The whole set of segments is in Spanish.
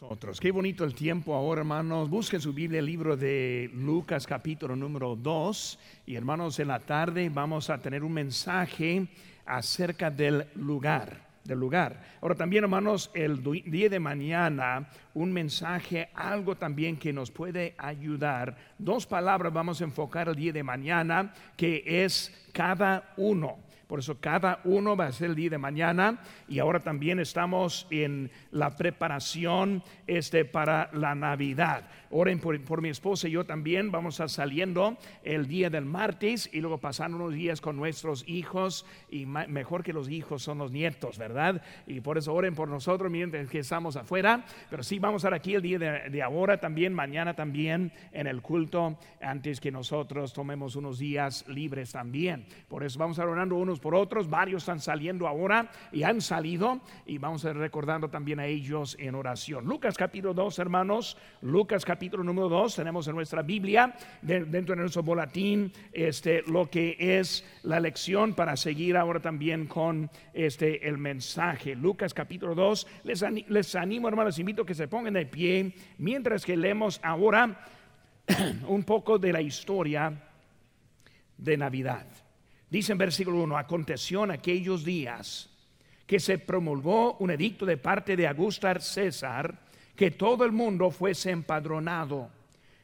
Nosotros. Qué bonito el tiempo ahora, hermanos. Busquen su Biblia, el libro de Lucas, capítulo número 2. Y hermanos, en la tarde vamos a tener un mensaje acerca del lugar. Del lugar. Ahora también, hermanos, el día de mañana, un mensaje, algo también que nos puede ayudar. Dos palabras vamos a enfocar el día de mañana, que es cada uno. Por eso cada uno va a ser el día de mañana y ahora también estamos en la preparación este, para la Navidad. Oren por, mi esposa y yo también. Vamos a saliendo el día del martes y luego pasando unos días con nuestros hijos y mejor que los hijos son los nietos, ¿verdad? Y por eso oren por nosotros mientras que estamos afuera. Pero sí vamos a estar aquí el día de, ahora también, mañana también en el culto antes que nosotros tomemos unos días libres también. Por eso vamos a estar orando unos por otros. Varios están saliendo ahora y han salido y vamos a ir recordando también a ellos en oración. Lucas capítulo 2, hermanos. Lucas capítulo número 2. Tenemos en nuestra Biblia, dentro de nuestro boletín, este, lo que es la lección para seguir ahora también con este, el mensaje. Lucas capítulo 2. Les, les animo, hermanos, invito a que se pongan de pie mientras que leemos ahora un poco de la historia de Navidad. Dice en versículo 1, aconteció en aquellos días que se promulgó un edicto de parte de Augusto César que todo el mundo fuese empadronado.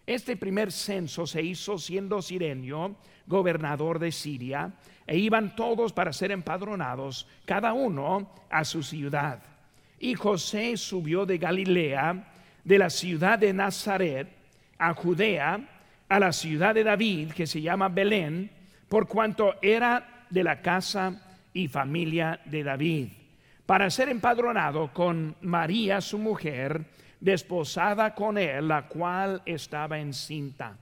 Este primer censo se hizo siendo Sirenio gobernador de Siria e iban todos para ser empadronados, cada uno a su ciudad. Y José subió de Galilea, de la ciudad de Nazaret, a Judea, a la ciudad de David, que se llama Belén, por cuanto era de la casa y familia de David, para ser empadronado con María, su mujer, desposada con él, la cual estaba encinta.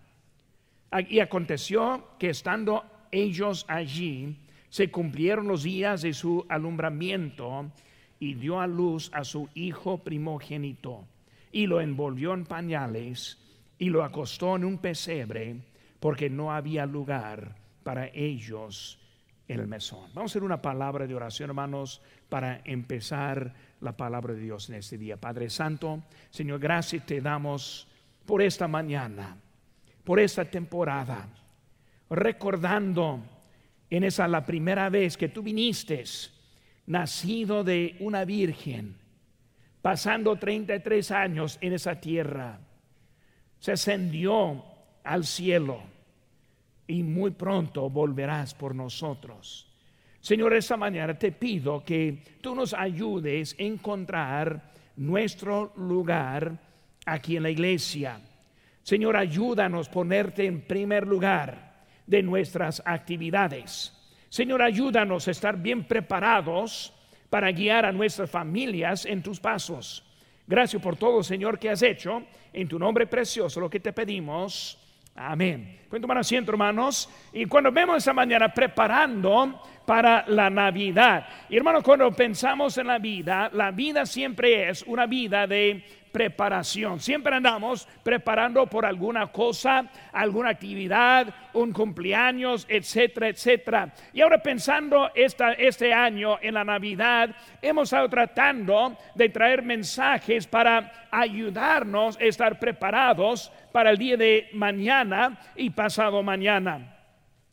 Y aconteció que estando ellos allí, se cumplieron los días de su alumbramiento y dio a luz a su hijo primogénito y lo envolvió en pañales y lo acostó en un pesebre porque no había lugar para ellos el mesón. Vamos a hacer una palabra de oración, hermanos, para empezar la palabra de Dios en este día. Padre Santo, Señor, gracias te damos por esta mañana, por esta temporada, recordando en esa la primera vez que tú viniste, nacido de una virgen, pasando 33 años en esa tierra, se ascendió al cielo y muy pronto volverás por nosotros. Señor, esta mañana te pido que tú nos ayudes a encontrar nuestro lugar aquí en la iglesia. Señor, ayúdanos a ponerte en primer lugar de nuestras actividades. Señor, ayúdanos a estar bien preparados para guiar a nuestras familias en tus pasos. Gracias por todo, Señor, que has hecho. En tu nombre precioso, lo que te pedimos. Amén. Pueden tomar asiento, hermanos. Y cuando vemos esa mañana preparando para la Navidad. Y hermanos, cuando pensamos en la vida, la vida siempre es una vida de preparación. Siempre andamos preparando por alguna cosa, alguna actividad, un cumpleaños, etcétera, etcétera. Y ahora pensando esta, este año en la Navidad, hemos estado tratando de traer mensajes para ayudarnos a estar preparados para el día de mañana y pasado mañana.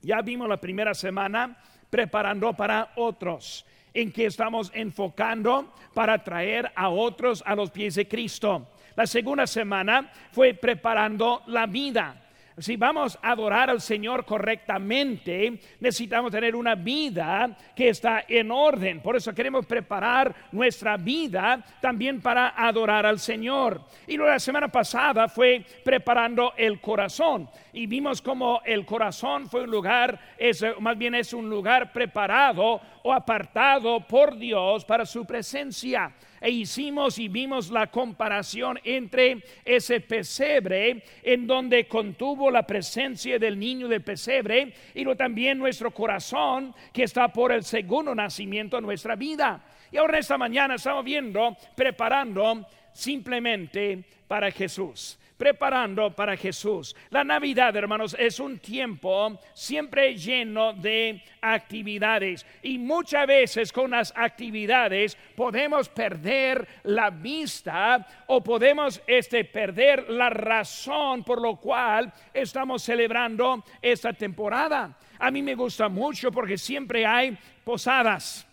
Ya vimos la primera semana preparando para otros en que estamos enfocando para traer a otros a los pies de Cristo. La segunda semana fue preparando la vida si vamos a adorar al Señor correctamente, necesitamos tener una vida que está en orden. Por eso queremos preparar nuestra vida también para adorar al Señor. Y la semana pasada fue preparando el corazón. Y vimos como el corazón fue un lugar, es, más bien es un lugar preparado o apartado por Dios para su presencia e hicimos y vimos la comparación entre ese pesebre en donde contuvo la presencia del niño del pesebre y lo también nuestro corazón que está por el segundo nacimiento de nuestra vida. Y ahora esta mañana estamos viendo, preparando simplemente para Jesús. Preparando para Jesús. La Navidad, hermanos, es un tiempo siempre lleno de actividades y muchas veces con las actividades podemos perder la vista o podemos este, perder la razón por lo cual estamos celebrando esta temporada. A mí me gusta mucho porque siempre hay posadas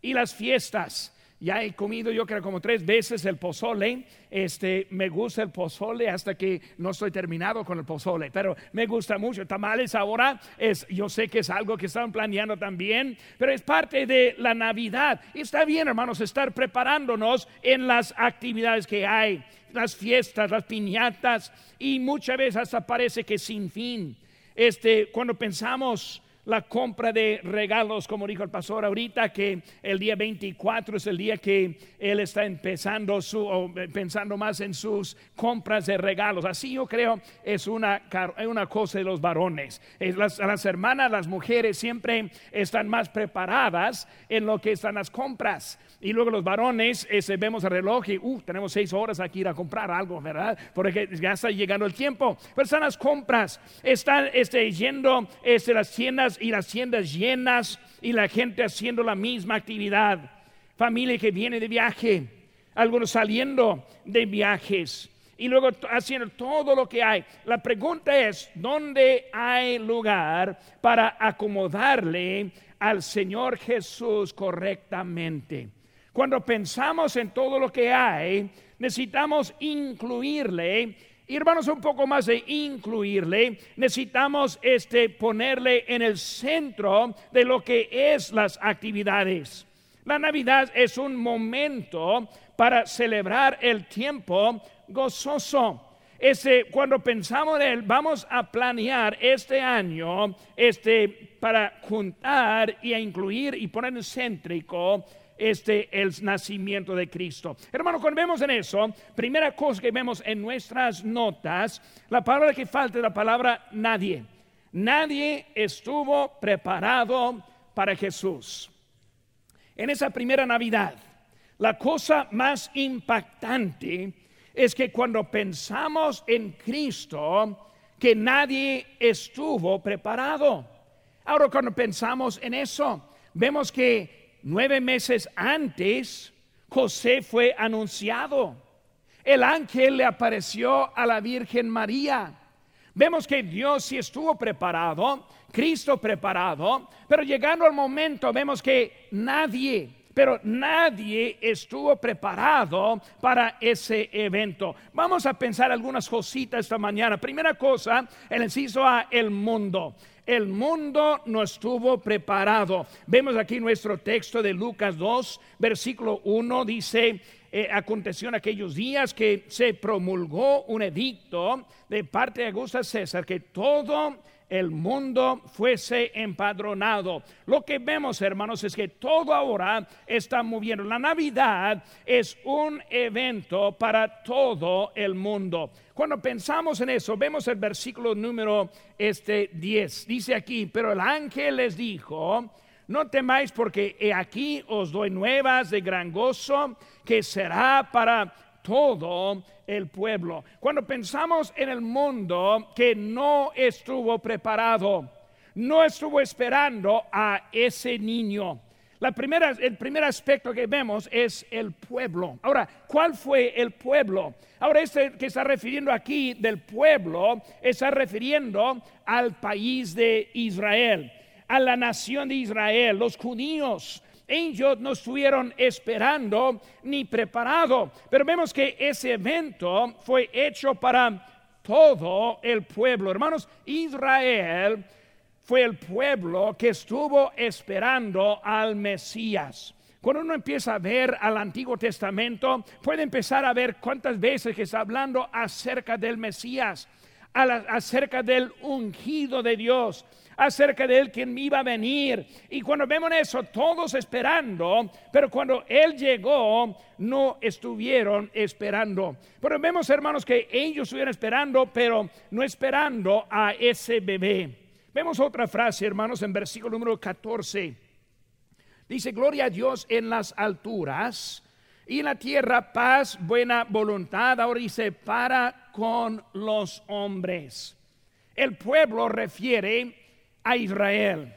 y las fiestas ya he comido yo creo como tres veces el pozole. Este, me gusta el pozole hasta que no estoy terminado con el pozole, pero me gusta mucho. Tamales ahora es, yo sé que es algo que están planeando también, pero es parte de la Navidad. Está bien, hermanos, estar preparándonos en las actividades que hay, las fiestas, las piñatas y muchas veces hasta parece que sin fin. Este, cuando pensamos la compra de regalos, como dijo el pastor ahorita, que el día 24 es el día que él está empezando su, o pensando más en sus compras de regalos. Así yo creo es una, una cosa de los varones. Las, las hermanas, las mujeres siempre están más preparadas en lo que están las compras. Y luego los varones vemos el reloj y uh, tenemos seis horas aquí ir a comprar algo, ¿verdad? Porque ya está llegando el tiempo. Pero están las compras, están este, yendo este, las tiendas y las tiendas llenas y la gente haciendo la misma actividad. Familia que viene de viaje, algunos saliendo de viajes y luego haciendo todo lo que hay. La pregunta es, ¿dónde hay lugar para acomodarle al Señor Jesús correctamente? Cuando pensamos en todo lo que hay, necesitamos incluirle y hermanos, un poco más de incluirle, necesitamos este, ponerle en el centro de lo que es las actividades. La Navidad es un momento para celebrar el tiempo gozoso. Ese, cuando pensamos en él, vamos a planear este año este, para juntar y incluir y poner en céntrico este el nacimiento de Cristo. Hermano, cuando vemos en eso, primera cosa que vemos en nuestras notas, la palabra que falta es la palabra nadie. Nadie estuvo preparado para Jesús. En esa primera Navidad, la cosa más impactante es que cuando pensamos en Cristo, que nadie estuvo preparado. Ahora cuando pensamos en eso, vemos que nueve meses antes, José fue anunciado. El ángel le apareció a la Virgen María. Vemos que Dios sí estuvo preparado, Cristo preparado, pero llegando al momento vemos que nadie, pero nadie estuvo preparado para ese evento. Vamos a pensar algunas cositas esta mañana. Primera cosa, el inciso A, el mundo el mundo no estuvo preparado. Vemos aquí nuestro texto de Lucas 2, versículo 1, dice, eh, aconteció en aquellos días que se promulgó un edicto de parte de Augusto César que todo el mundo fuese empadronado. Lo que vemos, hermanos, es que todo ahora está moviendo. La Navidad es un evento para todo el mundo. Cuando pensamos en eso, vemos el versículo número este 10. Dice aquí, pero el ángel les dijo, no temáis porque he aquí os doy nuevas de gran gozo que será para todo el pueblo. Cuando pensamos en el mundo que no estuvo preparado, no estuvo esperando a ese niño. La primera, el primer aspecto que vemos es el pueblo. Ahora, ¿cuál fue el pueblo? Ahora, este que está refiriendo aquí del pueblo, está refiriendo al país de Israel, a la nación de Israel, los judíos ellos no estuvieron esperando ni preparado. Pero vemos que ese evento fue hecho para todo el pueblo. Hermanos, Israel fue el pueblo que estuvo esperando al Mesías. Cuando uno empieza a ver al Antiguo Testamento, puede empezar a ver cuántas veces que está hablando acerca del Mesías, acerca del ungido de Dios, acerca de él quien iba a venir. Y cuando vemos eso, todos esperando, pero cuando él llegó, no estuvieron esperando. Pero vemos, hermanos, que ellos estuvieron esperando, pero no esperando a ese bebé. Vemos otra frase, hermanos, en versículo número 14. Dice, gloria a Dios en las alturas Y en la tierra paz, buena voluntad, ahora dice, para con los hombres. El pueblo refiere a Israel.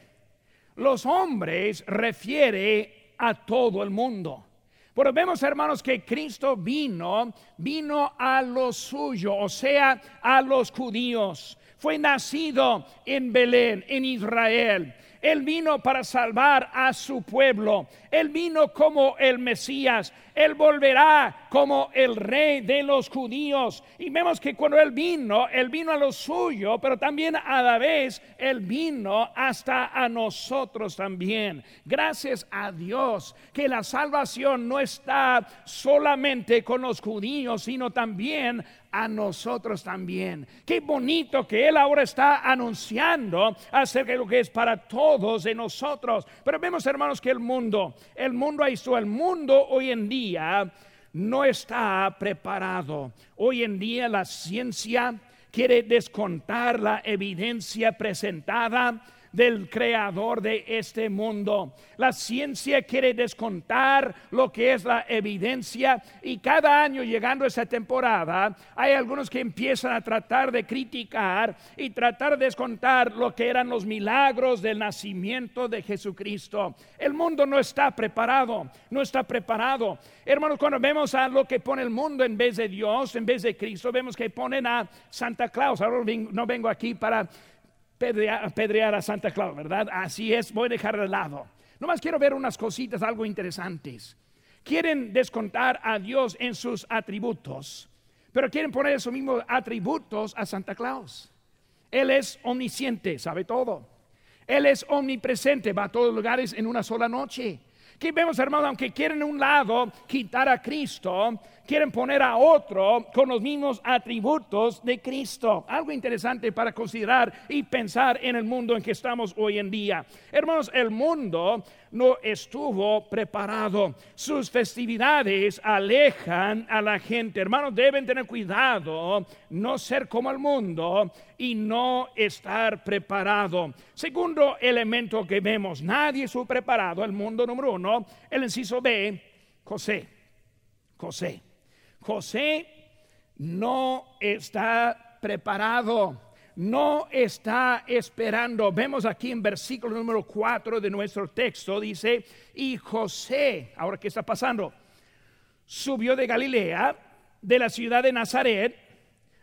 Los hombres refiere a todo el mundo. Pero vemos, hermanos, que Cristo vino, vino a los suyos, o sea, a los judíos. Fue nacido en Belén, en Israel. Él vino para salvar a su pueblo. Él vino como el Mesías. Él volverá como el rey de los judíos. Y vemos que cuando Él vino, Él vino a lo suyo, pero también a la vez Él vino hasta a nosotros también. Gracias a Dios que la salvación no está solamente con los judíos, sino también a nosotros también. Qué bonito que Él ahora está anunciando acerca de lo que es para todos de nosotros. Pero vemos, hermanos, que el mundo, el mundo está, el mundo hoy en día no está preparado. Hoy en día la ciencia quiere descontar la evidencia presentada del creador de este mundo. La ciencia quiere descontar lo que es la evidencia y cada año llegando a esa temporada hay algunos que empiezan a tratar de criticar y tratar de descontar lo que eran los milagros del nacimiento de Jesucristo. El mundo no está preparado, no está preparado. Hermanos, cuando vemos a lo que pone el mundo en vez de Dios, en vez de Cristo, vemos que ponen a Santa Claus. Ahora no vengo aquí para pedrear a Santa Claus, ¿verdad? Así es, voy a dejar de lado. Nomás quiero ver unas cositas, algo interesantes. Quieren descontar a Dios en sus atributos, pero quieren poner esos mismos atributos a Santa Claus. Él es omnisciente, sabe todo. Él es omnipresente, va a todos lugares en una sola noche. Aquí vemos, hermano, aunque quieren un lado quitar a Cristo, quieren poner a otro con los mismos atributos de Cristo. Algo interesante para considerar y pensar en el mundo en que estamos hoy en día. Hermanos, el mundo no estuvo preparado. Sus festividades alejan a la gente. Hermanos, deben tener cuidado, no ser como el mundo y no estar preparado. Segundo elemento que vemos, nadie estuvo preparado. El mundo número uno, el inciso B, José. José. José no está preparado no está esperando. Vemos aquí en versículo número 4 de nuestro texto, dice, y José, ahora qué está pasando, subió de Galilea, de la ciudad de Nazaret,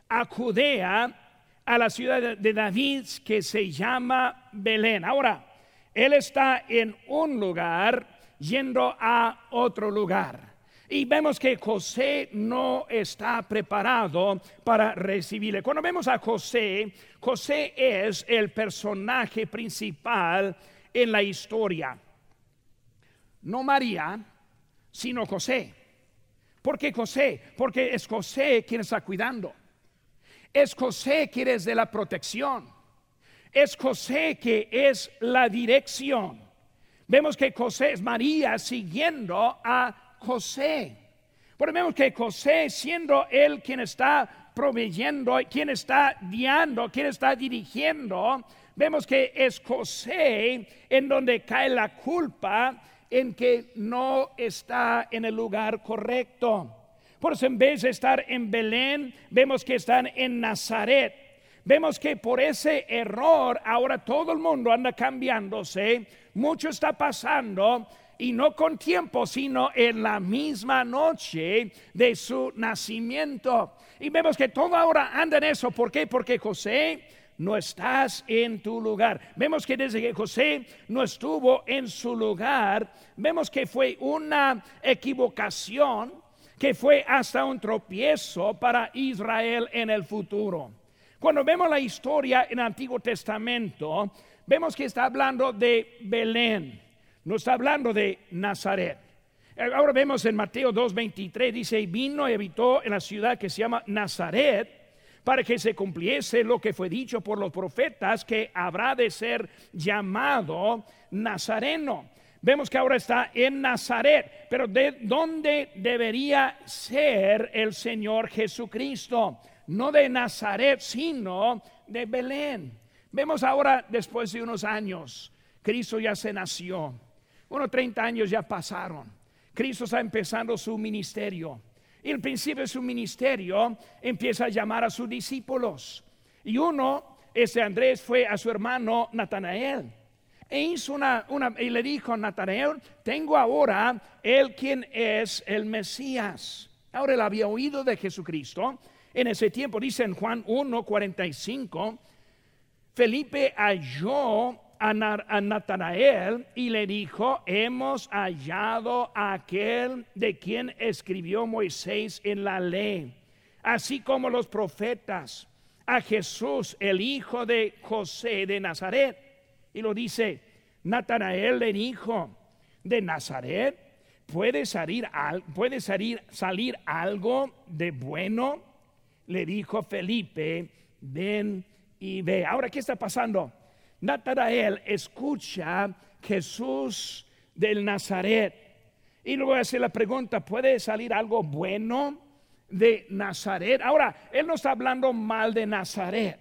a Judea, a la ciudad de David que se llama Belén. Ahora, él está en un lugar yendo a otro lugar. Y vemos que José no está preparado para recibirle. Cuando vemos a José, José es el personaje principal en la historia. No María, sino José. ¿Por qué José? Porque es José quien está cuidando. Es José quien es de la protección. Es José que es la dirección. Vemos que José es María siguiendo a José. Pero vemos que José, siendo él quien está proveyendo, quien está guiando, quien está dirigiendo, vemos que es José en donde cae la culpa en que no está en el lugar correcto. Por eso en vez de estar en Belén, vemos que están en Nazaret. Vemos que por ese error ahora todo el mundo anda cambiándose, mucho está pasando y no con tiempo, sino en la misma noche de su nacimiento. Y vemos que todo ahora anda en eso. ¿Por qué? Porque José no estás en tu lugar. Vemos que desde que José no estuvo en su lugar, vemos que fue una equivocación, que fue hasta un tropiezo para Israel en el futuro. Cuando vemos la historia en el Antiguo Testamento, vemos que está hablando de Belén. No está hablando de Nazaret. Ahora vemos en Mateo 2:23, dice, y vino y habitó en la ciudad que se llama Nazaret para que se cumpliese lo que fue dicho por los profetas, que habrá de ser llamado Nazareno. Vemos que ahora está en Nazaret, pero ¿de dónde debería ser el Señor Jesucristo? No de Nazaret, sino de Belén. Vemos ahora, después de unos años, Cristo ya se nació unos 30 años ya pasaron. Cristo está empezando su ministerio. Y el principio de su ministerio empieza a llamar a sus discípulos. Y uno, ese Andrés, fue a su hermano Natanael. E hizo una, una, y le dijo a Natanael, tengo ahora el quien es el Mesías. Ahora él había oído de Jesucristo. En ese tiempo, dice en Juan 1, 45, Felipe halló a, Natanael y le dijo, hemos hallado a aquel de quien escribió Moisés en la ley, así como los profetas, a Jesús, el hijo de José de Nazaret. Y lo dice, Natanael le dijo, de Nazaret puede salir, salir, salir algo de bueno. Le dijo Felipe, ven y ve. Ahora, ¿qué está pasando? Natanael escucha Jesús del Nazaret. Y luego hace la pregunta, ¿puede salir algo bueno de Nazaret? Ahora, él no está hablando mal de Nazaret.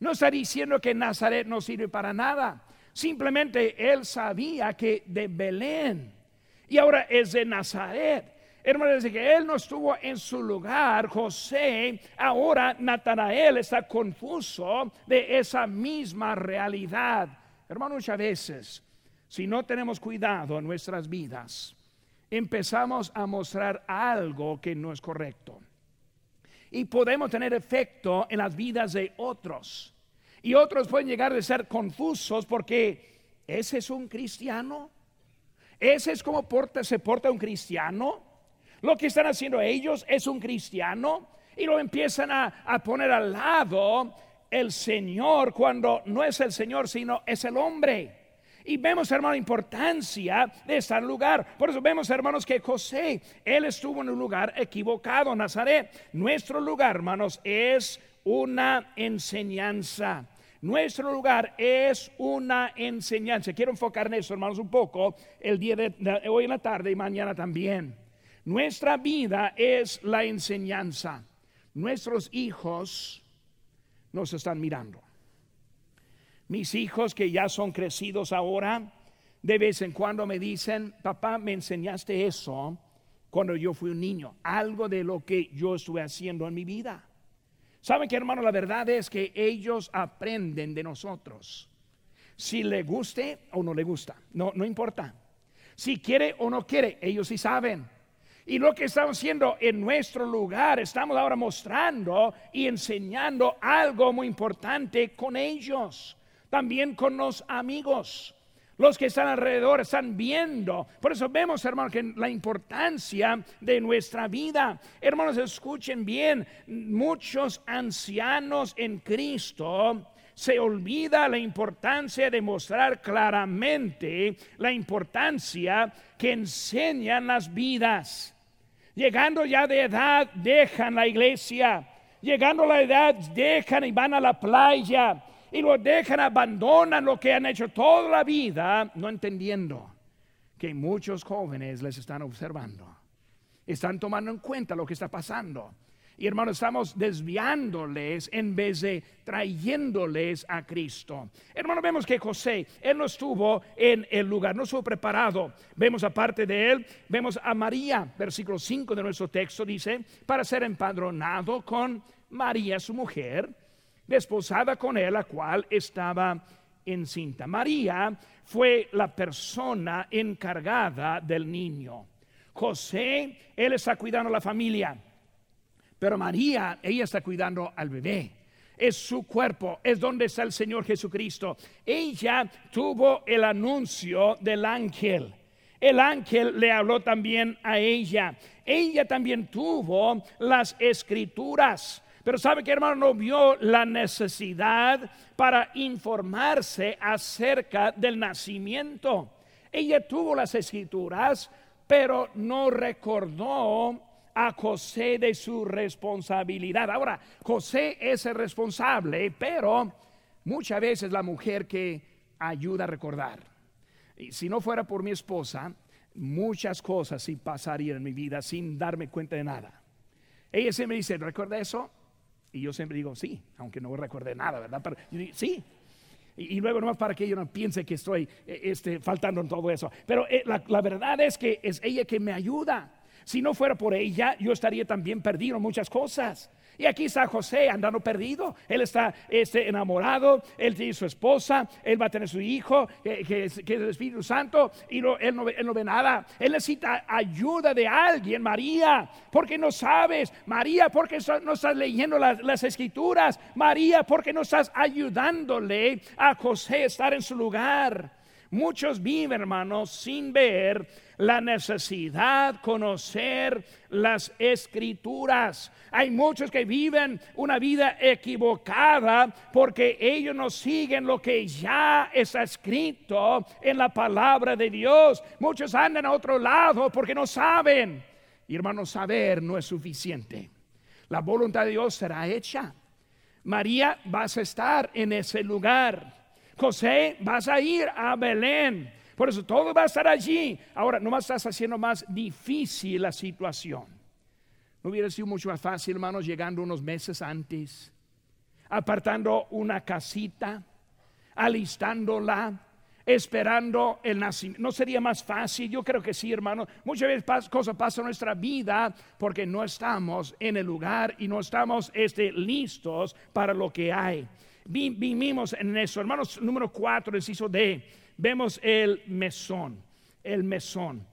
No está diciendo que Nazaret no sirve para nada. Simplemente él sabía que de Belén y ahora es de Nazaret. Hermano, dice que él no estuvo en su lugar, José, ahora Natanael está confuso de esa misma realidad. Hermano, muchas veces, si no tenemos cuidado en nuestras vidas, empezamos a mostrar algo que no es correcto. Y podemos tener efecto en las vidas de otros. Y otros pueden llegar a ser confusos porque ese es un cristiano. Ese es como se porta un cristiano. Lo que están haciendo ellos es un cristiano y lo empiezan a, poner al lado el Señor cuando no es el Señor, sino es el hombre. Y vemos, hermano, la importancia de estar en lugar. Por eso vemos, hermanos, que José, él estuvo en un lugar equivocado, Nazaret. Nuestro lugar, hermanos, es una enseñanza. Nuestro lugar es una enseñanza. Quiero enfocar en eso, hermanos, un poco el día de hoy en la tarde y mañana también. Nuestra vida es la enseñanza. Nuestros hijos nos están mirando. Mis hijos que ya son crecidos ahora, de vez en cuando me dicen, papá, me enseñaste eso cuando yo fui un niño, algo de lo que yo estuve haciendo en mi vida. ¿Saben que hermano? La verdad es que ellos aprenden de nosotros. Si le guste o no le gusta, no, no importa. Si quiere o no quiere, ellos sí saben. Y lo que estamos haciendo en nuestro lugar, estamos ahora mostrando y enseñando algo muy importante con ellos, también con los amigos. Los que están alrededor están viendo. Por eso vemos, hermanos, que la importancia de nuestra vida. Hermanos, escuchen bien. Muchos ancianos en Cristo se olvida la importancia de mostrar claramente la importancia que enseñan las vidas. Llegando ya de edad, dejan la iglesia. Llegando a la edad, dejan y van a la playa. Y lo dejan, abandonan lo que han hecho toda la vida, no entendiendo que muchos jóvenes les están observando. Están tomando en cuenta lo que está pasando. Y hermanos, estamos desviándoles en vez de trayéndoles a Cristo. Hermano, vemos que José, él no estuvo en el lugar, no estuvo preparado. Vemos aparte de él, vemos a María, versículo 5 de nuestro texto dice, para ser empadronado con María, su mujer, desposada con él, la cual estaba encinta. María fue la persona encargada del niño. José, él está cuidando a la familia. Pero María, ella está cuidando al bebé. Es su cuerpo, es donde está el Señor Jesucristo. Ella tuvo el anuncio del ángel. El ángel le habló también a ella. Ella también tuvo las escrituras. Pero sabe que hermano no vio la necesidad para informarse acerca del nacimiento. Ella tuvo las escrituras, pero no recordó a José de su responsabilidad. Ahora, José es el responsable, pero muchas veces la mujer que ayuda a recordar. Y si no fuera por mi esposa, muchas cosas sí pasarían en mi vida sin darme cuenta de nada. Ella siempre dice, ¿recuerda eso? Y yo siempre digo, sí, aunque no recuerde nada, ¿verdad? Pero sí. Y, luego nomás para que yo no piense que estoy eh, este, faltando en todo eso. Pero eh, la verdad es que es ella que me ayuda. Si no fuera por ella, yo estaría también perdido en muchas cosas. Y aquí está José andando perdido. Él está este, enamorado, él tiene su esposa, él va a tener su hijo, que, es, el Espíritu Santo, y él, no, ve nada. Él necesita ayuda de alguien, María, porque no sabes. María, porque no estás leyendo las, las escrituras. María, porque no estás ayudándole a José a estar en su lugar. Muchos viven, hermanos, sin ver la necesidad conocer las escrituras. Hay muchos que viven una vida equivocada porque ellos no siguen lo que ya está escrito en la palabra de Dios. Muchos andan a otro lado porque no saben. Y hermanos, saber no es suficiente. La voluntad de Dios será hecha. María, vas a estar en ese lugar. José, vas a ir a Belén. Por eso todo va a estar allí. Ahora, no estás haciendo más difícil la situación. ¿No hubiera sido mucho más fácil, hermanos, llegando unos meses antes, apartando una casita, alistándola, esperando el nacimiento. ¿No sería más fácil? Yo creo que sí, hermano. Muchas veces cosas pasan en nuestra vida porque no estamos en el lugar y no estamos este, listos para lo que hay. Vivimos en eso. Hermanos, número cuatro, hizo de vemos el mesón, el mesón.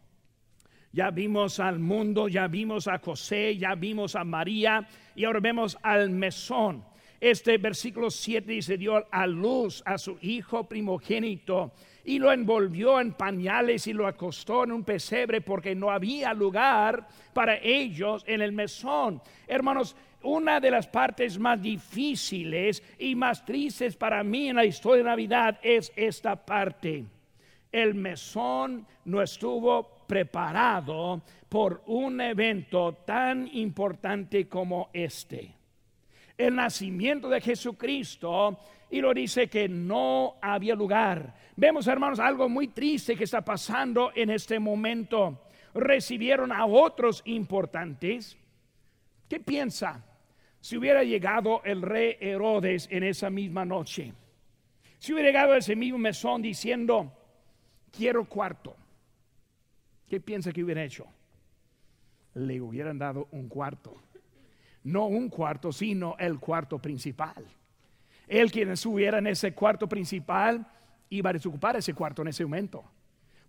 Ya vimos al mundo, ya vimos a José, ya vimos a María y ahora vemos al mesón. Este versículo 7 dice, dio a luz a su hijo primogénito y lo envolvió en pañales y lo acostó en un pesebre porque no había lugar para ellos en el mesón. Hermanos, una de las partes más difíciles y más tristes para mí en la historia de Navidad es esta parte. El mesón no estuvo preparado por un evento tan importante como este. El nacimiento de Jesucristo y lo dice que no había lugar. Vemos, hermanos, algo muy triste que está pasando en este momento. Recibieron a otros importantes. ¿Qué piensa? Si hubiera llegado el rey Herodes en esa misma noche, si hubiera llegado ese mismo mesón diciendo, quiero cuarto, ¿qué piensa que hubiera hecho? Le hubieran dado un cuarto. No un cuarto, sino el cuarto principal. Él quien estuviera en ese cuarto principal iba a desocupar ese cuarto en ese momento.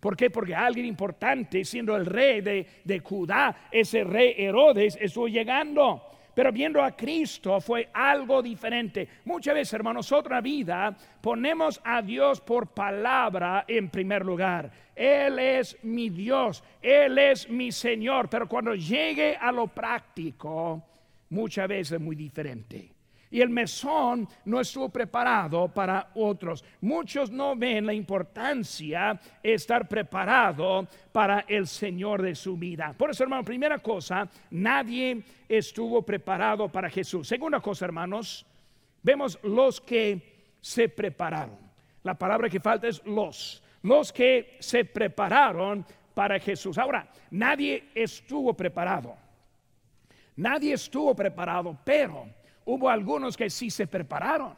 ¿Por qué? Porque alguien importante, siendo el rey de, de Judá, ese rey Herodes, estuvo llegando. Pero viendo a Cristo fue algo diferente. Muchas veces, hermanos, otra vida ponemos a Dios por palabra en primer lugar. Él es mi Dios, Él es mi Señor. Pero cuando llegue a lo práctico, muchas veces es muy diferente y el mesón no estuvo preparado para otros. Muchos no ven la importancia de estar preparado para el Señor de su vida. Por eso, hermano, primera cosa, nadie estuvo preparado para Jesús. Segunda cosa, hermanos, vemos los que se prepararon. La palabra que falta es los. Los que se prepararon para Jesús. Ahora, nadie estuvo preparado. Nadie estuvo preparado, pero hubo algunos que sí se prepararon.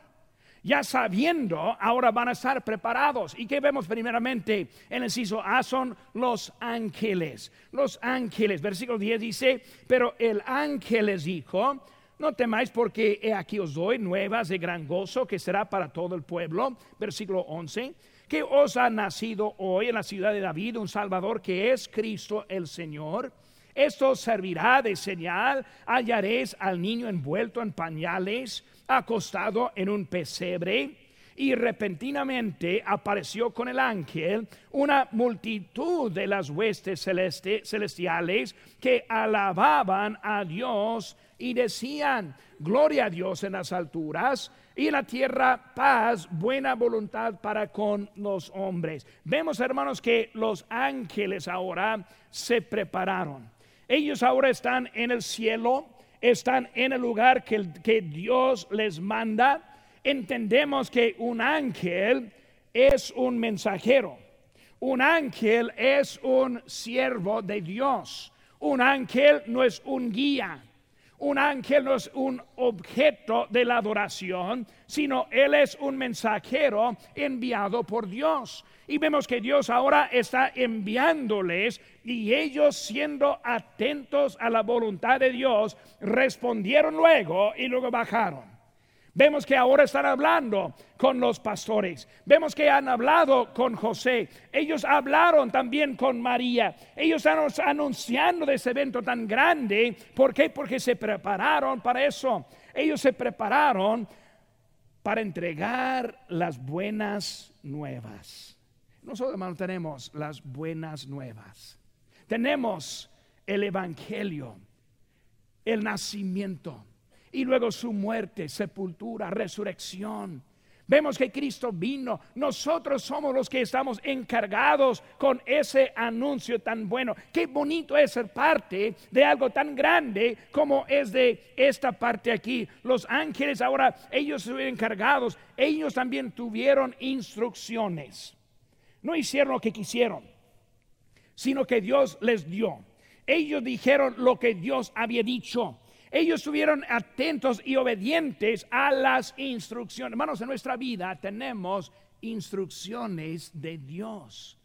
Ya sabiendo, ahora van a estar preparados. ¿Y qué vemos primeramente en el inciso A? Son los ángeles. Los ángeles. Versículo 10 dice, pero el ángel les dijo, no temáis porque he aquí os doy nuevas de gran gozo que será para todo el pueblo. Versículo 11, que os ha nacido hoy en la ciudad de David un Salvador que es Cristo el Señor. Esto servirá de señal. Hallaréis al niño envuelto en pañales, acostado en un pesebre. Y repentinamente apareció con el ángel una multitud de las huestes celestiales que alababan a Dios y decían, gloria a Dios en las alturas y en la tierra paz, buena voluntad para con los hombres. Vemos, hermanos, que los ángeles ahora se prepararon. Ellos ahora están en el cielo, están en el lugar que, que Dios les manda. Entendemos que un ángel es un mensajero. Un ángel es un siervo de Dios. Un ángel no es un guía. Un ángel no es un objeto de la adoración, sino él es un mensajero enviado por Dios. Y vemos que Dios ahora está enviándoles y ellos siendo atentos a la voluntad de Dios, respondieron luego y luego bajaron. Vemos que ahora están hablando con los pastores. Vemos que han hablado con José. Ellos hablaron también con María. Ellos están anunciando de ese evento tan grande. ¿Por qué? Porque se prepararon para eso. Ellos se prepararon para entregar las buenas nuevas. Nosotros, hermanos, tenemos las buenas nuevas. Tenemos el Evangelio, el nacimiento y luego su muerte, sepultura, resurrección. Vemos que Cristo vino. Nosotros somos los que estamos encargados con ese anuncio tan bueno. Qué bonito es ser parte de algo tan grande como es de esta parte aquí. Los ángeles ahora, ellos son encargados. Ellos también tuvieron instrucciones. No hicieron lo que quisieron, sino que Dios les dio. Ellos dijeron lo que Dios había dicho. Ellos estuvieron atentos y obedientes a las instrucciones. Hermanos, en nuestra vida tenemos instrucciones de Dios.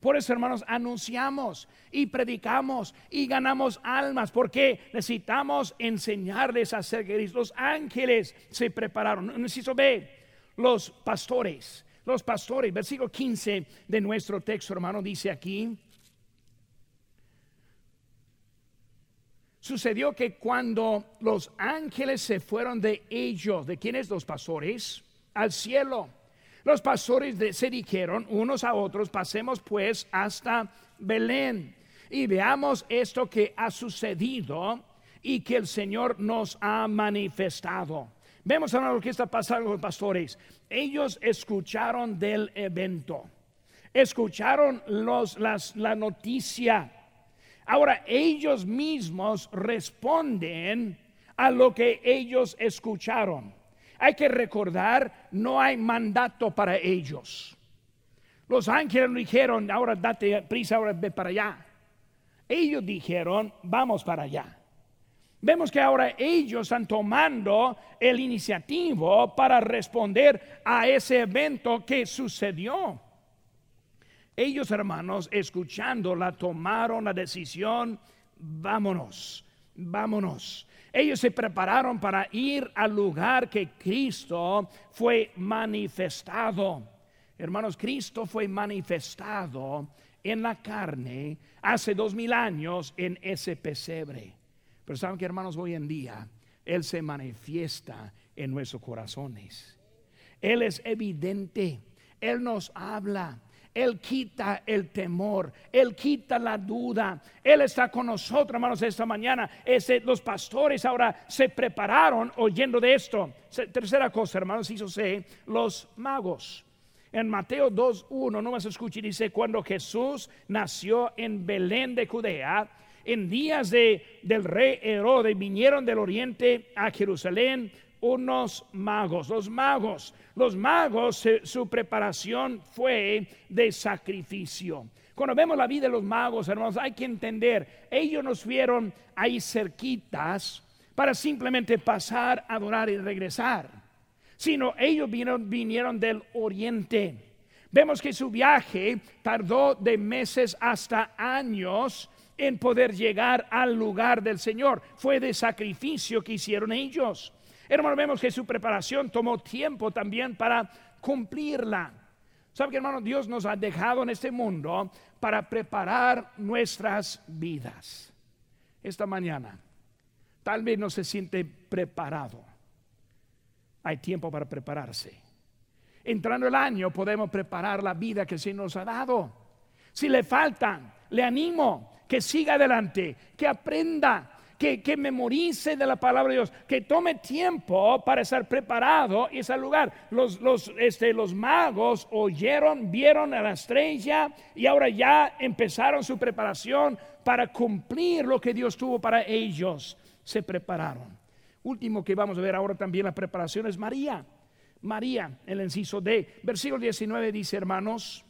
Por eso, hermanos, anunciamos y predicamos y ganamos almas, porque necesitamos enseñarles a ser Cristo. Los ángeles se prepararon. Necesito ver los pastores. Los pastores, versículo 15 de nuestro texto, hermano, dice aquí. Sucedió que cuando los ángeles se fueron de ellos, ¿de quiénes? Los pastores, al cielo. Los pastores se dijeron unos a otros, pasemos pues hasta Belén y veamos esto que ha sucedido y que el Señor nos ha manifestado. Vemos ahora lo que está pasando con los pastores. Ellos escucharon del evento, escucharon los, las, la noticia Ahora ellos mismos responden a lo que ellos escucharon. Hay que recordar, no hay mandato para ellos. Los ángeles dijeron, ahora date prisa, ahora ve para allá. Ellos dijeron, vamos para allá. Vemos que ahora ellos están tomando el iniciativo para responder a ese evento que sucedió. Ellos, hermanos, escuchándola, tomaron la decisión, vámonos, vámonos. Ellos se prepararon para ir al lugar que Cristo fue manifestado. Hermanos, Cristo fue manifestado en la carne hace dos mil años en ese pesebre. Pero saben que, hermanos, hoy en día Él se manifiesta en nuestros corazones. Él es evidente, Él nos habla. Él quita el temor, Él quita la duda. Él está con nosotros, hermanos, esta mañana. Los pastores ahora se prepararon oyendo de esto. Tercera cosa, hermanos, hizo se los magos. En Mateo 2.1, no más escuche, dice, cuando Jesús nació en Belén de Judea, en días de, del rey Herodes, vinieron del oriente a Jerusalén unos magos. Los magos, los magos, su preparación fue de sacrificio. Cuando vemos la vida de los magos, hermanos, hay que entender, ellos nos vieron ahí cerquitas para simplemente pasar, adorar y regresar, sino ellos vinieron, vinieron del oriente. Vemos que su viaje tardó de meses hasta años en poder llegar al lugar del Señor. Fue de sacrificio que hicieron ellos. Hermano, vemos que su preparación tomó tiempo también para cumplirla. ¿Sabe que hermano? Dios nos ha dejado en este mundo para preparar nuestras vidas. Esta mañana, tal vez no se siente preparado. Hay tiempo para prepararse. Entrando el año podemos preparar la vida que se nos ha dado. Si le faltan, le animo que siga adelante, que aprenda, que, memorice de la palabra de Dios, que tome tiempo para estar preparado y ese lugar. Los, los, este, los magos oyeron, vieron a la estrella y ahora ya empezaron su preparación para cumplir lo que Dios tuvo para ellos. Se prepararon. Último que vamos a ver ahora también la preparación es María. María, el inciso D. Versículo 19 dice, hermanos,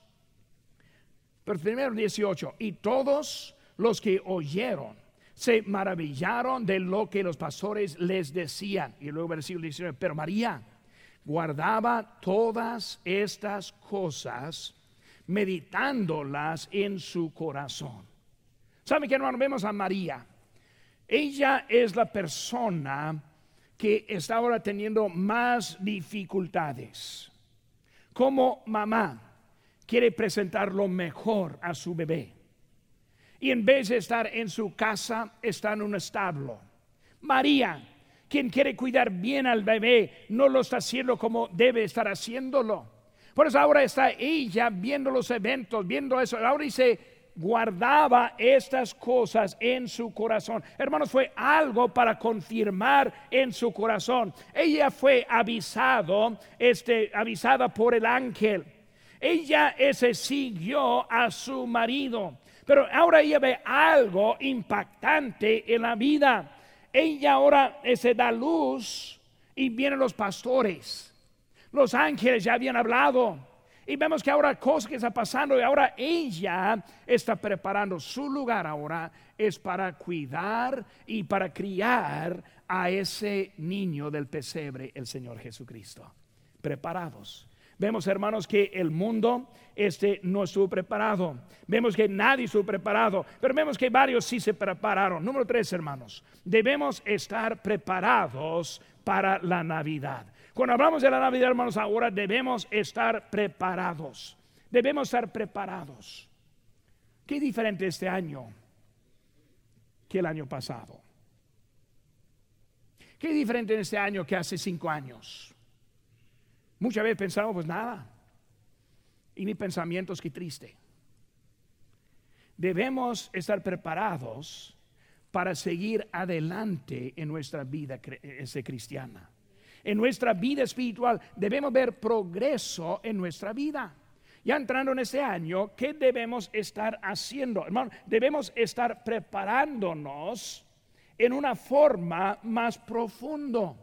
pero primero 18, y todos los que oyeron se maravillaron de lo que los pastores les decían. Y luego versículo 19, pero María guardaba todas estas cosas, meditándolas en su corazón. ¿Saben qué hermano? Vemos a María. Ella es la persona que está ahora teniendo más dificultades. Como mamá quiere presentar lo mejor a su bebé. Y en vez de estar en su casa, está en un establo. María, quien quiere cuidar bien al bebé, no lo está haciendo como debe estar haciéndolo. Por eso ahora está ella viendo los eventos, viendo eso. Ahora dice, guardaba estas cosas en su corazón. Hermanos, fue algo para confirmar en su corazón. Ella fue avisado, este, avisada por el ángel. Ella ese siguió a su marido, pero ahora ella ve algo impactante en la vida. Ella ahora se da luz y vienen los pastores. Los ángeles ya habían hablado y vemos que ahora cosas que está pasando y ahora ella está preparando su lugar ahora es para cuidar y para criar a ese niño del pesebre, el Señor Jesucristo. Preparados. Vemos, hermanos, que el mundo este, no estuvo preparado. Vemos que nadie estuvo preparado, pero vemos que varios sí se prepararon. Número tres, hermanos, debemos estar preparados para la Navidad. Cuando hablamos de la Navidad, hermanos, ahora debemos estar preparados. Debemos estar preparados. ¿Qué diferente este año que el año pasado? ¿Qué diferente en este año que hace cinco años? Muchas veces pensamos, pues nada. Y ni pensamientos, qué triste. Debemos estar preparados para seguir adelante en nuestra vida cristiana en nuestra vida espiritual, debemos ver progreso en nuestra vida. Ya entrando en este año, ¿qué debemos estar haciendo? Hermano, debemos estar preparándonos en una forma más profundo.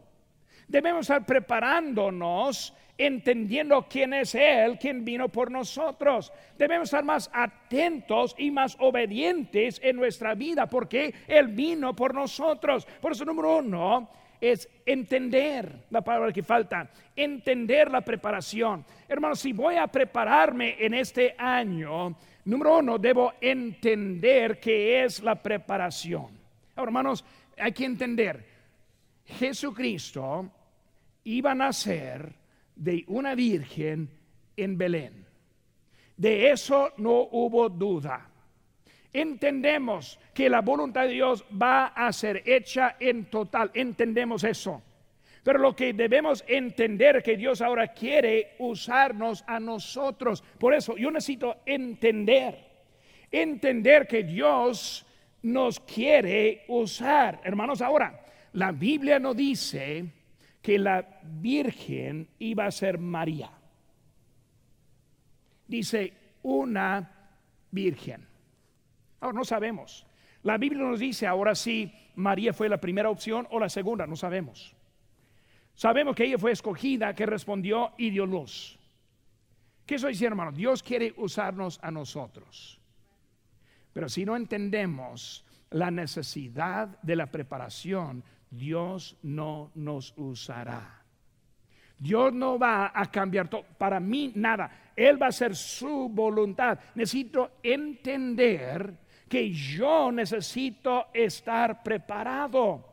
Debemos estar preparándonos entendiendo quién es Él, quién vino por nosotros. Debemos estar más atentos y más obedientes en nuestra vida porque Él vino por nosotros. Por eso, número uno, es entender la palabra que falta, entender la preparación. Hermanos, si voy a prepararme en este año, número uno, debo entender qué es la preparación. Ahora, hermanos, hay que entender, Jesucristo iba a nacer de una virgen en Belén. De eso no hubo duda entendemos que la voluntad de Dios va a ser hecha en total. Entendemos eso. Pero lo que debemos entender que Dios ahora quiere usarnos a nosotros. Por eso yo necesito entender, entender que Dios nos quiere usar. Hermanos, ahora, la Biblia no dice que la Virgen iba a ser María. Dice una Virgen. Ahora, no sabemos. La Biblia nos dice ahora si María fue la primera opción o la segunda, no sabemos. Sabemos que ella fue escogida, que respondió y dio luz. ¿Qué eso dice, hermano? Dios quiere usarnos a nosotros. Pero si no entendemos la necesidad de la preparación, Dios no nos usará. Dios no va a cambiar todo. Para mí, nada. Él va a hacer su voluntad. Necesito entender que yo necesito estar preparado.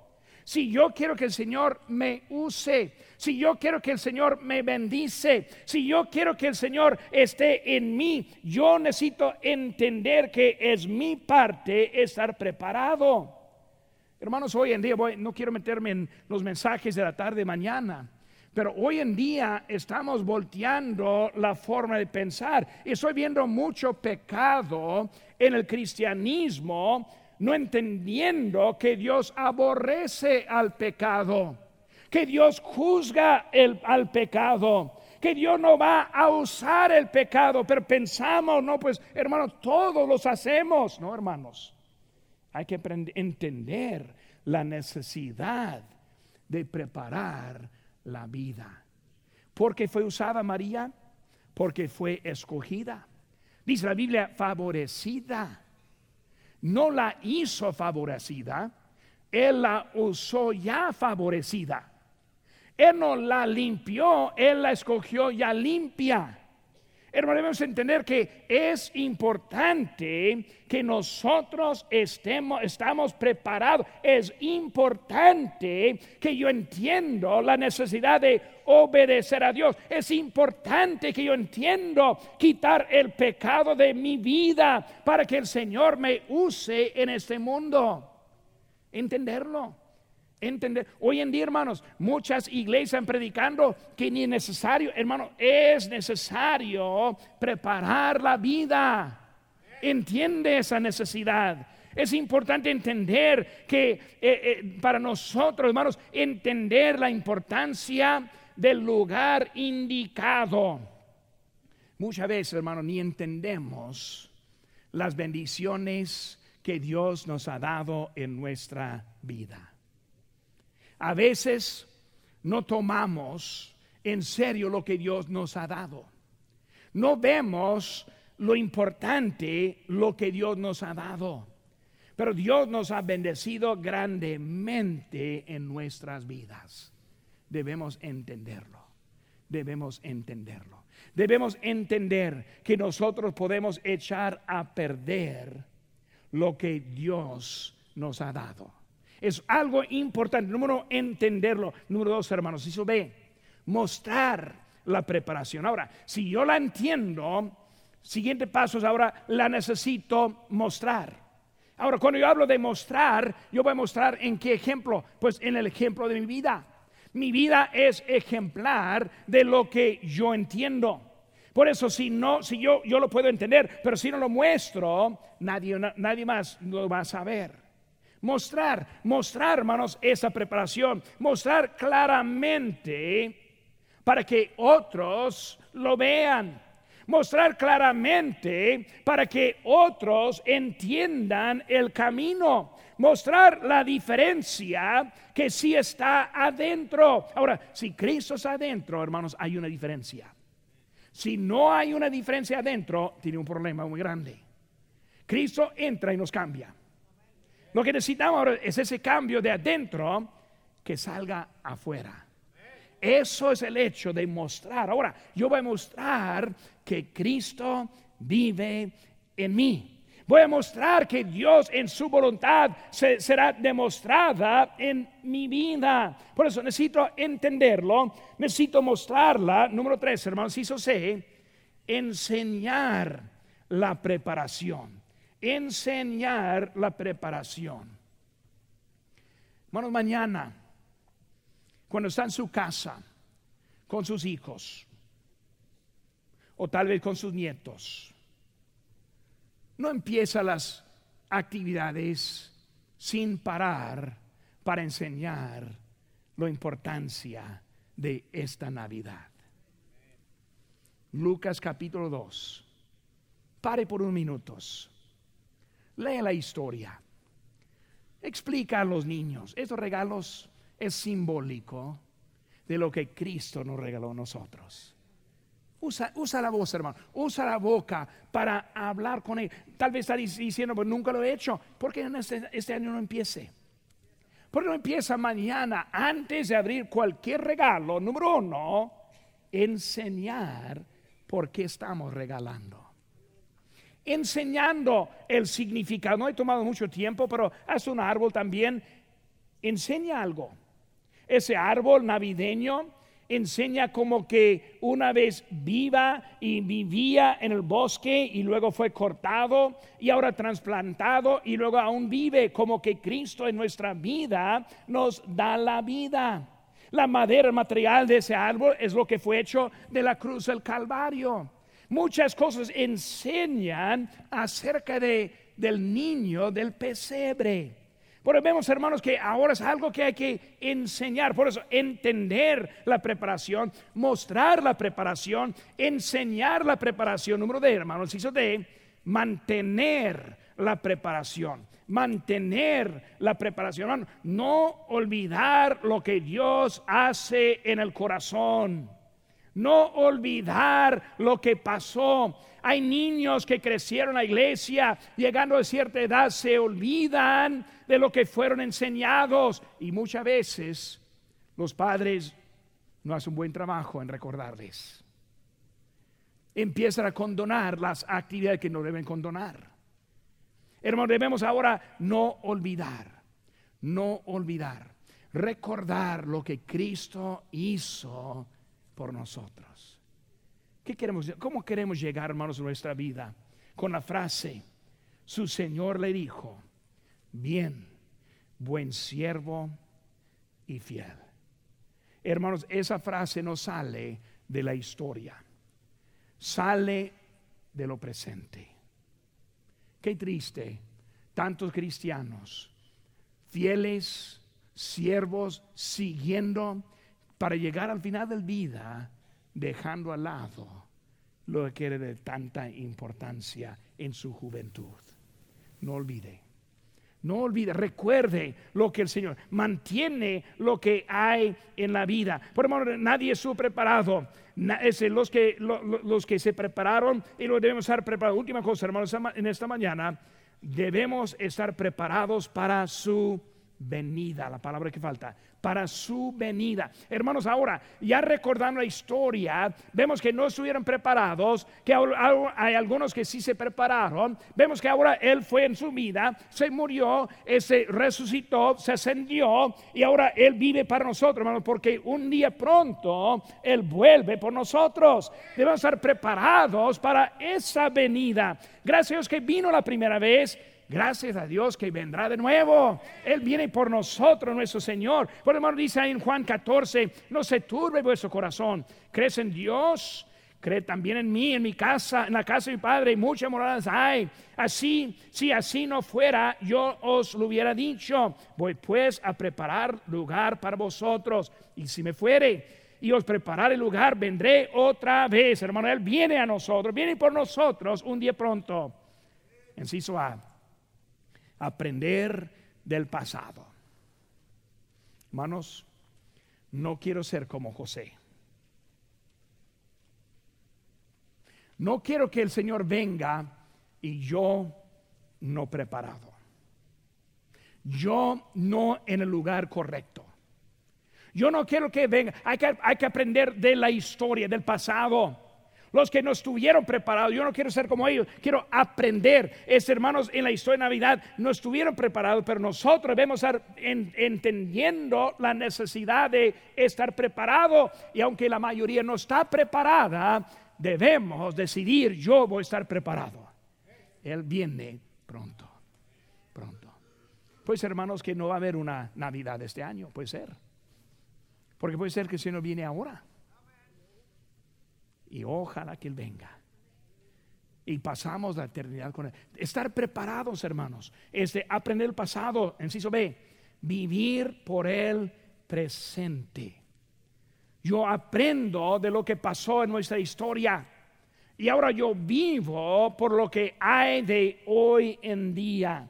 Si yo quiero que el Señor me use, si yo quiero que el Señor me bendice, si yo quiero que el Señor esté en mí, yo necesito entender que es mi parte estar preparado. Hermanos, hoy en día no quiero meterme en los mensajes de la tarde mañana, pero hoy en día estamos volteando la forma de pensar y estoy viendo mucho pecado en el cristianismo, no entendiendo que Dios aborrece al pecado, que Dios juzga al pecado, que Dios no va a usar el pecado, pero pensamos, no, pues hermanos, todos los hacemos, no hermanos. Hay que entender la necesidad de preparar la vida. porque fue usada María? Porque fue escogida. Dice la Biblia, favorecida. no la hizo favorecida, Él la usó ya favorecida. Él no la limpió, Él la escogió ya limpia. Hermano, debemos entender que es importante que nosotros estemos, estamos preparados. Es importante que yo entiendo la necesidad de obedecer a Dios. Es importante que yo entiendo quitar el pecado de mi vida para que el Señor me use en este mundo. Entenderlo. Entender. Hoy en día, hermanos, muchas iglesias están predicando que ni es necesario, hermano, es necesario preparar la vida. Entiende esa necesidad. Es importante entender que eh, eh, para nosotros, hermanos, entender la importancia del lugar indicado. Muchas veces, hermanos, ni entendemos las bendiciones que Dios nos ha dado en nuestra vida. A veces no tomamos en serio lo que Dios nos ha dado. No vemos lo importante, lo que Dios nos ha dado. Pero Dios nos ha bendecido grandemente en nuestras vidas. Debemos entenderlo. Debemos entenderlo. Debemos entender que nosotros podemos echar a perder lo que Dios nos ha dado. Es algo importante. Número entenderlo. Número dos, hermanos, eso ve, mostrar la preparación. Ahora, si yo la entiendo, siguiente paso es ahora la necesito mostrar. Ahora, cuando yo hablo de mostrar, yo voy a mostrar en qué ejemplo, pues en el ejemplo de mi vida. Mi vida es ejemplar de lo que yo entiendo. Por eso, si no, si yo, yo lo puedo entender, pero si no lo muestro, nadie, nadie más lo va a saber. Mostrar, mostrar, hermanos, esa preparación, mostrar claramente para que otros lo vean. Mostrar claramente para que otros entiendan el camino. Mostrar la diferencia que sí está adentro. Ahora, si Cristo está adentro, hermanos, hay una diferencia. Si no hay una diferencia adentro, tiene un problema muy grande. Cristo entra y nos cambia. Lo que necesitamos ahora es ese cambio de adentro que salga afuera. Eso es el hecho de mostrar. Ahora, yo voy a mostrar que Cristo vive en mí. Voy a mostrar que Dios en su voluntad será demostrada en mi vida. Por eso necesito entenderlo, necesito mostrarla. Número tres, hermanos, hizo sé, enseñar la preparación enseñar la preparación. Bueno, mañana, cuando está en su casa con sus hijos, o tal vez con sus nietos, no empieza las actividades sin parar para enseñar la importancia de esta Navidad. Lucas capítulo 2. Pare por unos minutos. Lee la historia. Explica a los niños. Estos regalos es simbólico de lo que Cristo nos regaló a nosotros. Usa, usa, la voz, hermano. Usa la boca para hablar con él. Tal vez está diciendo, pues nunca lo he hecho. ¿Por qué este, este, año no empiece? ¿Por qué no empieza mañana antes de abrir cualquier regalo? Número uno, enseñar por qué estamos regalando enseñando el significado. No he tomado mucho tiempo, pero haz un árbol también. Enseña algo. Ese árbol navideño enseña como que una vez viva y vivía en el bosque y luego fue cortado y ahora trasplantado y luego aún vive como que Cristo en nuestra vida nos da la vida. La madera material de ese árbol es lo que fue hecho de la cruz del Calvario. Muchas cosas enseñan acerca de, del niño del pesebre. Pero vemos, hermanos, que ahora es algo que hay que enseñar. Por eso, entender la preparación, mostrar la preparación, enseñar la preparación. Número de, hermanos, hizo de mantener la preparación. Mantener la preparación. no olvidar lo que Dios hace en el corazón no olvidar lo que pasó. Hay niños que crecieron en la iglesia, llegando a cierta edad, se olvidan de lo que fueron enseñados y muchas veces los padres no hacen buen trabajo en recordarles. Empiezan a condonar las actividades que no deben condonar. Hermanos, debemos ahora no olvidar, no olvidar, recordar lo que Cristo hizo por nosotros. ¿Qué queremos, ¿Cómo queremos llegar, hermanos, a nuestra vida? Con la frase, su Señor le dijo, bien, buen siervo y fiel. Hermanos, esa frase no sale de la historia, sale de lo presente. Qué triste, tantos cristianos, fieles, siervos, siguiendo para llegar al final del vida, dejando al lado lo que era de tanta importancia en su juventud. No olvide. No olvide, recuerde lo que el Señor mantiene lo que hay en la vida. Por ejemplo, nadie estuvo preparado. Es los, que, los que se prepararon y lo debemos estar preparados. Última cosa, hermanos, en esta mañana debemos estar preparados para su venida, la palabra que falta, para su venida. Hermanos, ahora, ya recordando la historia, vemos que no estuvieron preparados, que hay algunos que sí se prepararon, vemos que ahora Él fue en su vida, se murió, se resucitó, se ascendió y ahora Él vive para nosotros, hermanos, porque un día pronto Él vuelve por nosotros. Debemos estar preparados para esa venida. Gracias a Dios que vino la primera vez Gracias a Dios que vendrá de nuevo. Él viene por nosotros, nuestro Señor. Por menos dice ahí en Juan 14, no se turbe vuestro corazón. ¿Crees en Dios? Cree también en mí, en mi casa, en la casa de mi padre, y muchas moradas hay. Así, si así no fuera, yo os lo hubiera dicho. Voy pues a preparar lugar para vosotros. Y si me fuere y os preparar el lugar, vendré otra vez. Hermano, Él viene a nosotros, viene por nosotros un día pronto. Enciso A aprender del pasado. Hermanos, no quiero ser como José. No quiero que el Señor venga y yo no preparado. Yo no en el lugar correcto. Yo no quiero que venga. Hay que, hay que aprender de la historia, del pasado los que no estuvieron preparados. Yo no quiero ser como ellos, quiero aprender. Es hermanos en la historia de Navidad no estuvieron preparados, pero nosotros debemos estar entendiendo la necesidad de estar preparado. Y aunque la mayoría no está preparada, debemos decidir, yo voy a estar preparado. Él viene pronto, pronto. Pues hermanos que no va a haber una Navidad este año, puede ser. Porque puede ser que si no viene ahora y ojalá que Él venga. Y pasamos la eternidad con Él. Estar preparados, hermanos. Este, aprender el pasado, enciso B. Vivir por el presente. Yo aprendo de lo que pasó en nuestra historia. Y ahora yo vivo por lo que hay de hoy en día.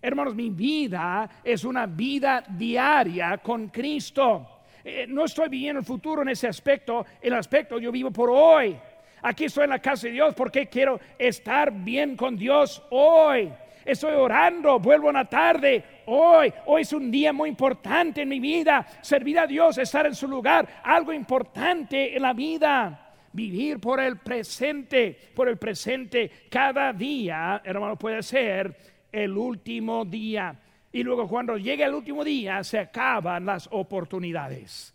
Hermanos, mi vida es una vida diaria con Cristo. Eh, no estoy viviendo el futuro en ese aspecto, el aspecto yo vivo por hoy. Aquí estoy en la casa de Dios porque quiero estar bien con Dios hoy. Estoy orando, vuelvo en la tarde hoy. Hoy es un día muy importante en mi vida. Servir a Dios, estar en su lugar, algo importante en la vida. Vivir por el presente, por el presente. Cada día, hermano, puede ser el último día. Y luego cuando llegue el último día se acaban las oportunidades.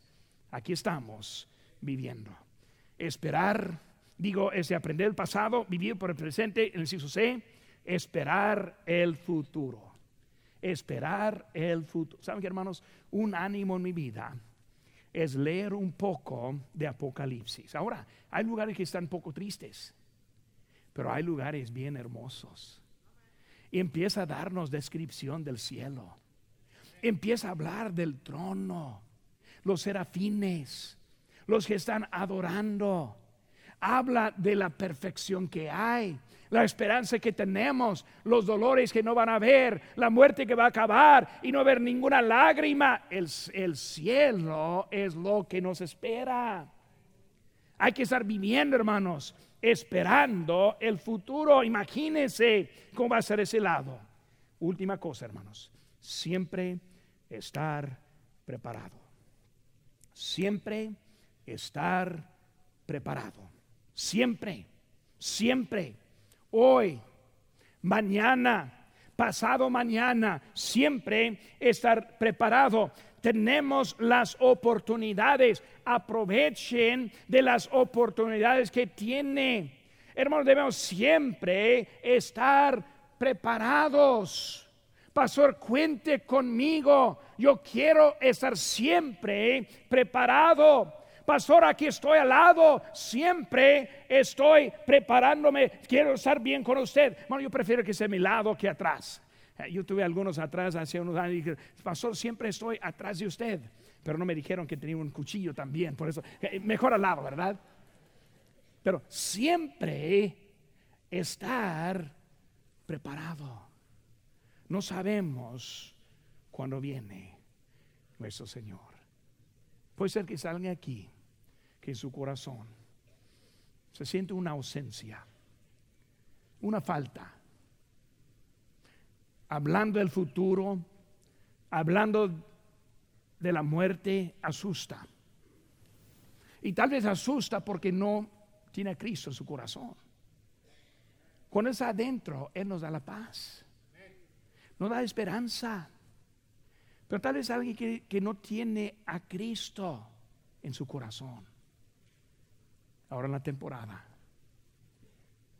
Aquí estamos viviendo. Esperar, digo, es de aprender el pasado, vivir por el presente, el inciso C, esperar el futuro. Esperar el futuro. ¿Saben qué, hermanos? Un ánimo en mi vida es leer un poco de Apocalipsis. Ahora, hay lugares que están un poco tristes, pero hay lugares bien hermosos y empieza a darnos descripción del cielo. Empieza a hablar del trono, los serafines, los que están adorando. Habla de la perfección que hay, la esperanza que tenemos, los dolores que no van a haber, la muerte que va a acabar y no haber ninguna lágrima. El, el cielo es lo que nos espera. Hay que estar viviendo, hermanos, esperando el futuro. Imagínense cómo va a ser ese lado. Última cosa, hermanos. Siempre estar preparado. Siempre estar preparado. Siempre, siempre. Hoy, mañana, pasado mañana, siempre estar preparado. Tenemos las oportunidades, aprovechen de las oportunidades que tiene. Hermanos, debemos siempre estar preparados. Pastor, cuente conmigo. Yo quiero estar siempre preparado. Pastor, aquí estoy al lado, siempre estoy preparándome, quiero estar bien con usted. Bueno, yo prefiero que sea a mi lado que atrás. Eh, yo tuve algunos atrás hace unos años y dije, Pastor, siempre estoy atrás de usted. Pero no me dijeron que tenía un cuchillo también, por eso, eh, mejor al lado, ¿verdad? Pero siempre estar preparado. No sabemos cuándo viene nuestro Señor. Puede ser que salga aquí, que en su corazón se siente una ausencia, una falta. Hablando del futuro, hablando de la muerte, asusta. Y tal vez asusta porque no tiene a Cristo en su corazón. Cuando está adentro, Él nos da la paz, nos da esperanza. Pero tal vez alguien que, no tiene a Cristo en su corazón. Ahora en la temporada.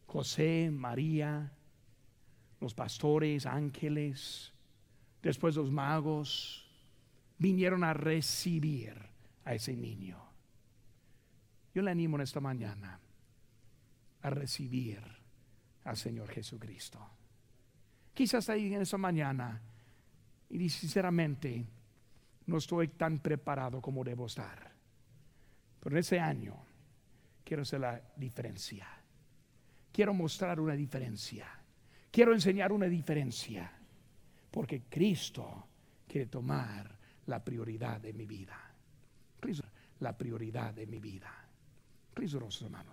José, María, los pastores, ángeles, después los magos, vinieron a recibir a ese niño. Yo le animo en esta mañana a recibir al Señor Jesucristo. Quizás ahí en esta mañana y sinceramente, no estoy tan preparado como debo estar. Pero en ese año quiero hacer la diferencia. Quiero mostrar una diferencia. Quiero enseñar una diferencia. Porque Cristo quiere tomar la prioridad de mi vida. La prioridad de mi vida. Cristo, hermanos.